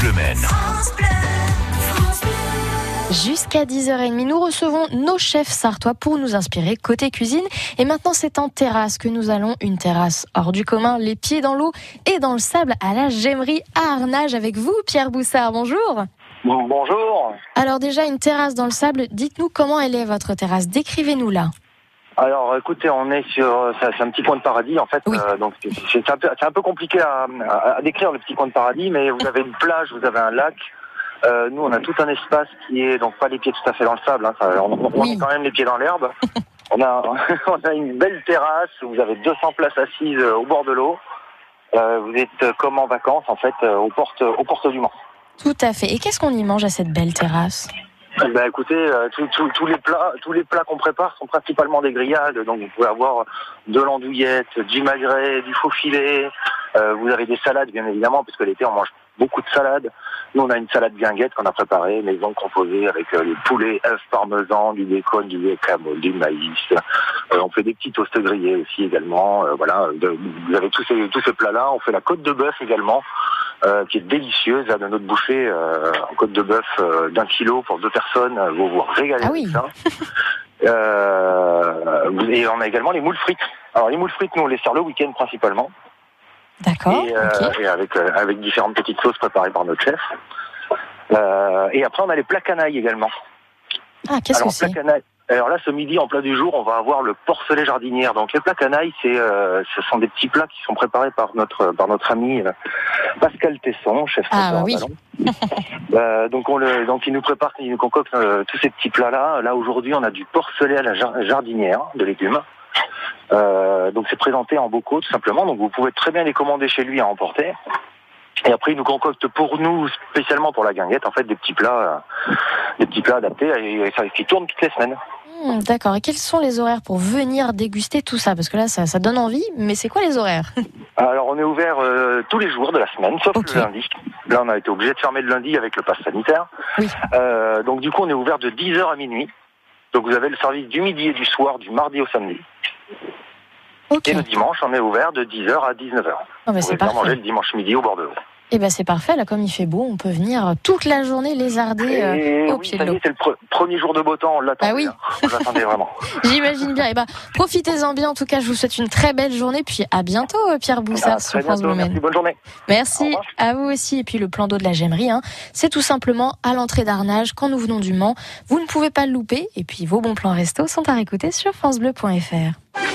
Bleu Maine. Jusqu'à 10h30, nous recevons nos chefs sartois pour nous inspirer côté cuisine. Et maintenant, c'est en terrasse que nous allons. Une terrasse hors du commun, les pieds dans l'eau et dans le sable à la Gemmerie à Arnage avec vous, Pierre Boussard. Bonjour. Bonjour. Alors déjà, une terrasse dans le sable. Dites-nous comment elle est, votre terrasse. Décrivez-nous là. Alors, écoutez, on est sur, c'est un petit coin de paradis en fait. Oui. Euh, donc c'est un, peu- c'est un peu compliqué à, décrire le petit coin de paradis, mais vous avez une plage, vous avez un lac. Euh, nous, on a tout un espace qui est donc pas les pieds tout à fait dans le sable. Hein, ça- on, on Oui. est quand même les pieds dans l'herbe. on a on a une belle terrasse où vous avez 200 places assises euh, au bord de l'eau. Euh, vous êtes euh, comme en vacances en fait euh, aux portes aux portes du Mans. Tout à fait. Et qu'est-ce qu'on y mange à cette belle terrasse? Ben écoutez, euh, tous- tous- les plats, tous les plats qu'on prépare sont principalement des grillades. Donc vous pouvez avoir de l'andouillette, du magret, du faux filet. Euh, vous avez des salades bien évidemment, parce l'été on mange beaucoup de salades. Nous on a une salade guinguette qu'on a préparée, maison composée avec euh, les poulets, œufs, parmesan, du bacon, du guacamole, du maïs. Euh, on fait des petits toasts grillés aussi également. Euh, voilà, vous avez tous ces tous ces plats-là. On fait la côte de bœuf également. Euh, qui est délicieuse là, de notre boucher euh, en côte de bœuf euh, d'un kilo pour deux personnes. Vous vous régalez Ah avec ça. Et on a également les moules frites. Alors les moules frites, nous on les sert le week-end principalement, D'accord. et, avec avec différentes petites sauces préparées par notre chef. Et après on a les plats canailles également. Ah, qu'est-ce que c'est. Alors là, ce midi, en plat du jour, on va avoir le porcelet jardinière. Donc les plats canailles, c'est, euh, ce sont des petits plats qui sont préparés par notre par notre ami euh, Pascal Tesson, chef Ah, oui. Euh, donc on le, donc il nous prépare, il nous concocte euh, tous ces petits plats là. Là aujourd'hui, on a du porcelet à la jar- jardinière de légumes. Donc c'est présenté en bocaux tout simplement. Donc vous pouvez très bien les commander chez lui à emporter. Et après, il nous concocte pour nous, spécialement pour la guinguette, en fait, des petits plats, euh, des petits plats adaptés et, et ça- qui tournent toutes les semaines. Hmm, D'accord. Et quels sont les horaires pour venir déguster tout ça? Parce que là, ça, ça donne envie, mais c'est quoi les horaires? Alors, on est ouvert euh, tous les jours de la semaine, sauf le lundi. Là, on a été obligé de fermer le lundi avec le pass sanitaire. Oui. Euh, donc, du coup, on est ouvert de 10h à minuit. Donc, vous avez le service du midi et du soir, du mardi au samedi. Ok. Et le dimanche, on est ouvert de 10h à 19h. Ah, bah, Vous c'est pouvez venir manger le dimanche midi au bord de l'eau. Et ben c'est parfait. Là, comme il fait beau, on peut venir toute la journée lézarder euh, Et au oui, pied de l'eau. est, c'est le pre- premier jour de beau temps, on l'attendait. Ah oui. hein. Vraiment. J'imagine bien. Et ben profitez-en bien. En tout cas, je vous souhaite une très belle journée. Puis à bientôt, euh, Pierre Boussard À sur très France bientôt. Bleu. Merci, bonne journée. Merci à vous aussi. Et puis le plan d'eau de la Gemmerie, hein, c'est tout simplement à l'entrée d'Arnage quand nous venons du Mans. Vous ne pouvez pas le louper. Et puis vos bons plans resto sont à réécouter sur francebleu.fr.